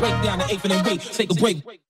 break down the eighth and then wait, take a break.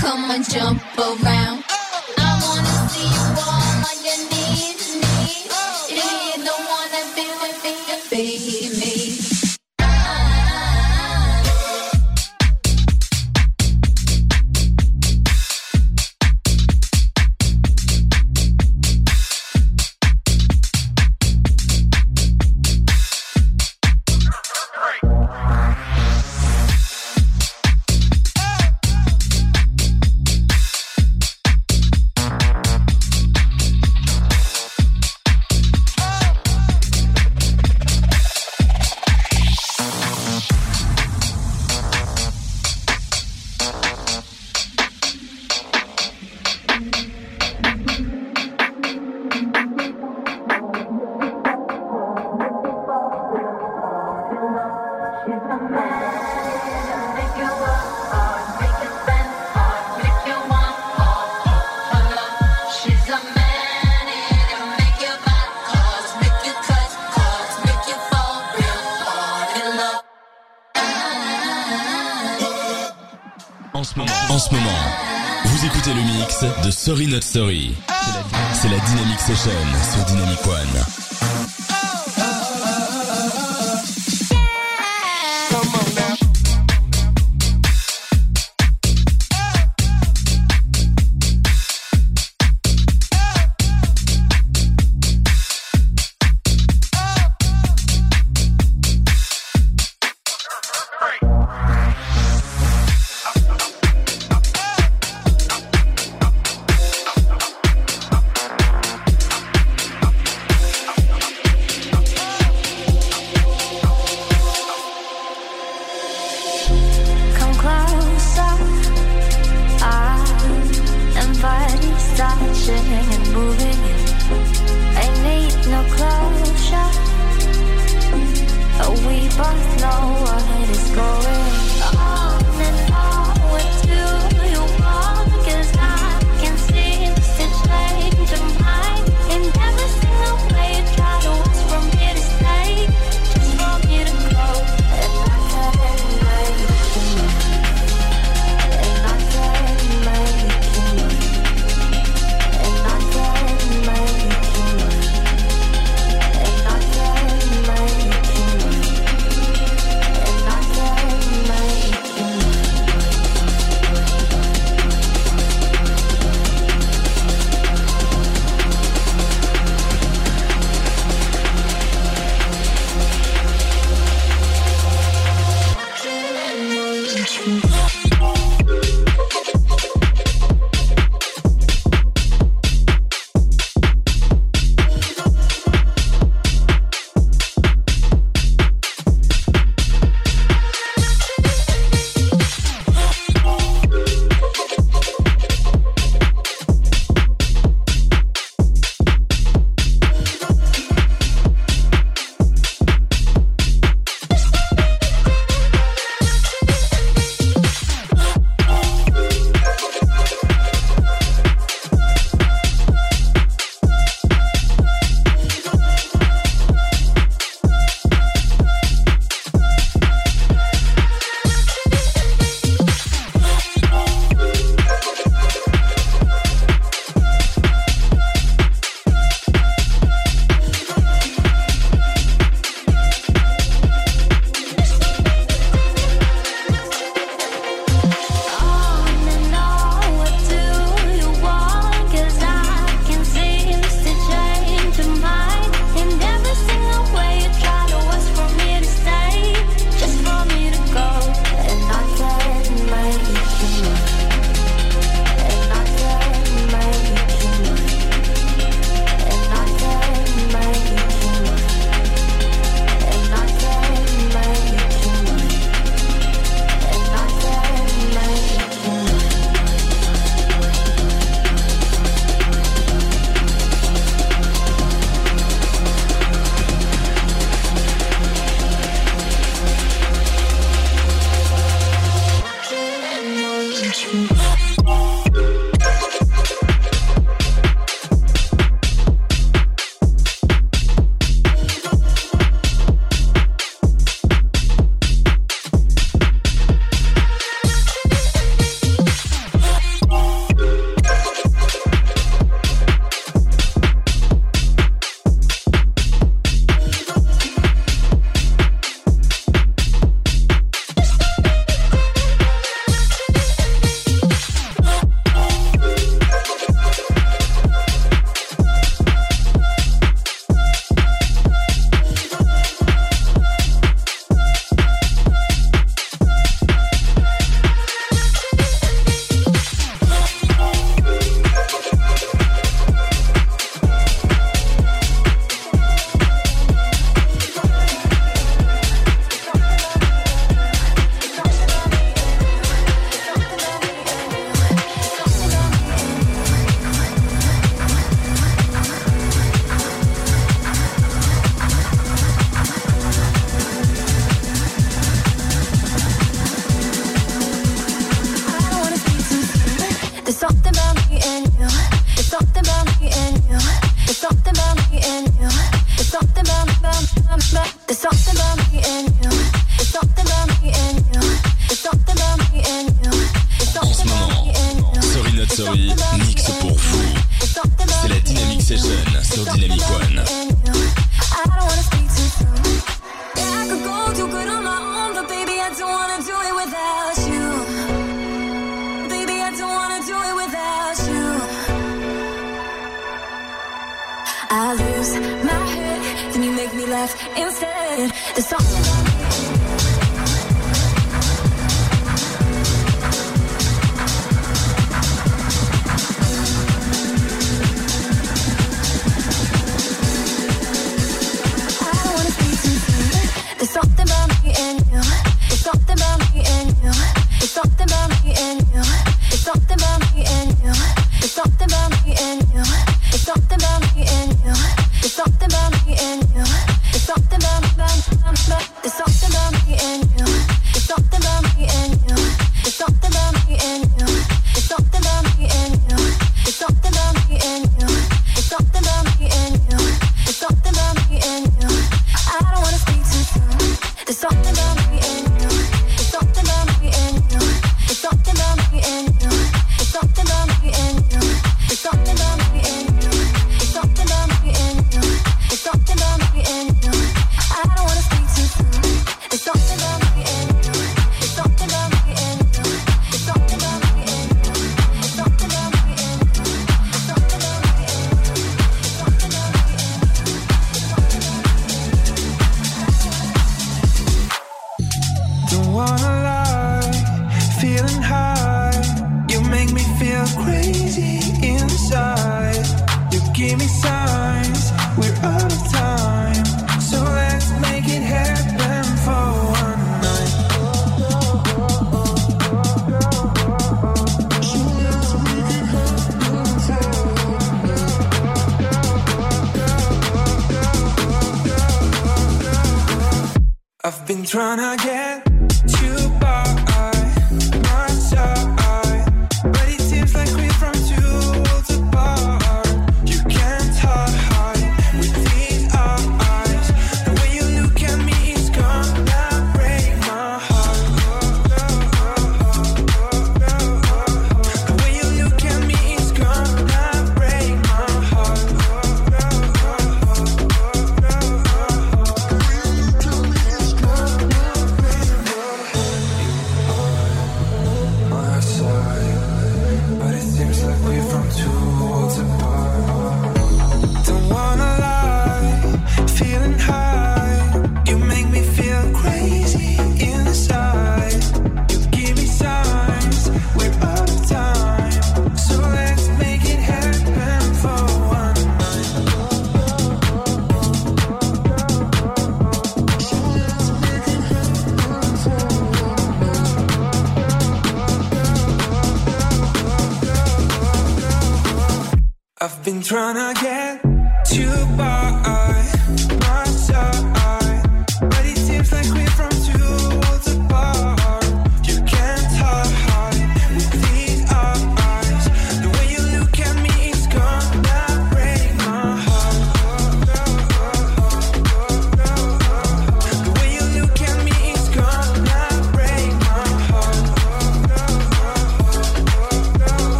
come and jump around. En ce moment, en ce moment, vous écoutez le mix de Sorry Not Sorry. C'est la Dynamic Session sur Dynamic One. Going I lose my head, then you make me laugh instead. There's something I've been trying to get too far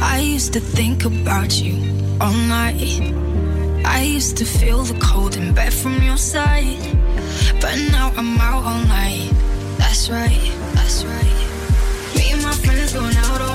I used to think about you all night. I used to feel the cold in bed from your side. But now I'm out all night. That's right, that's right. Me and my friends going out all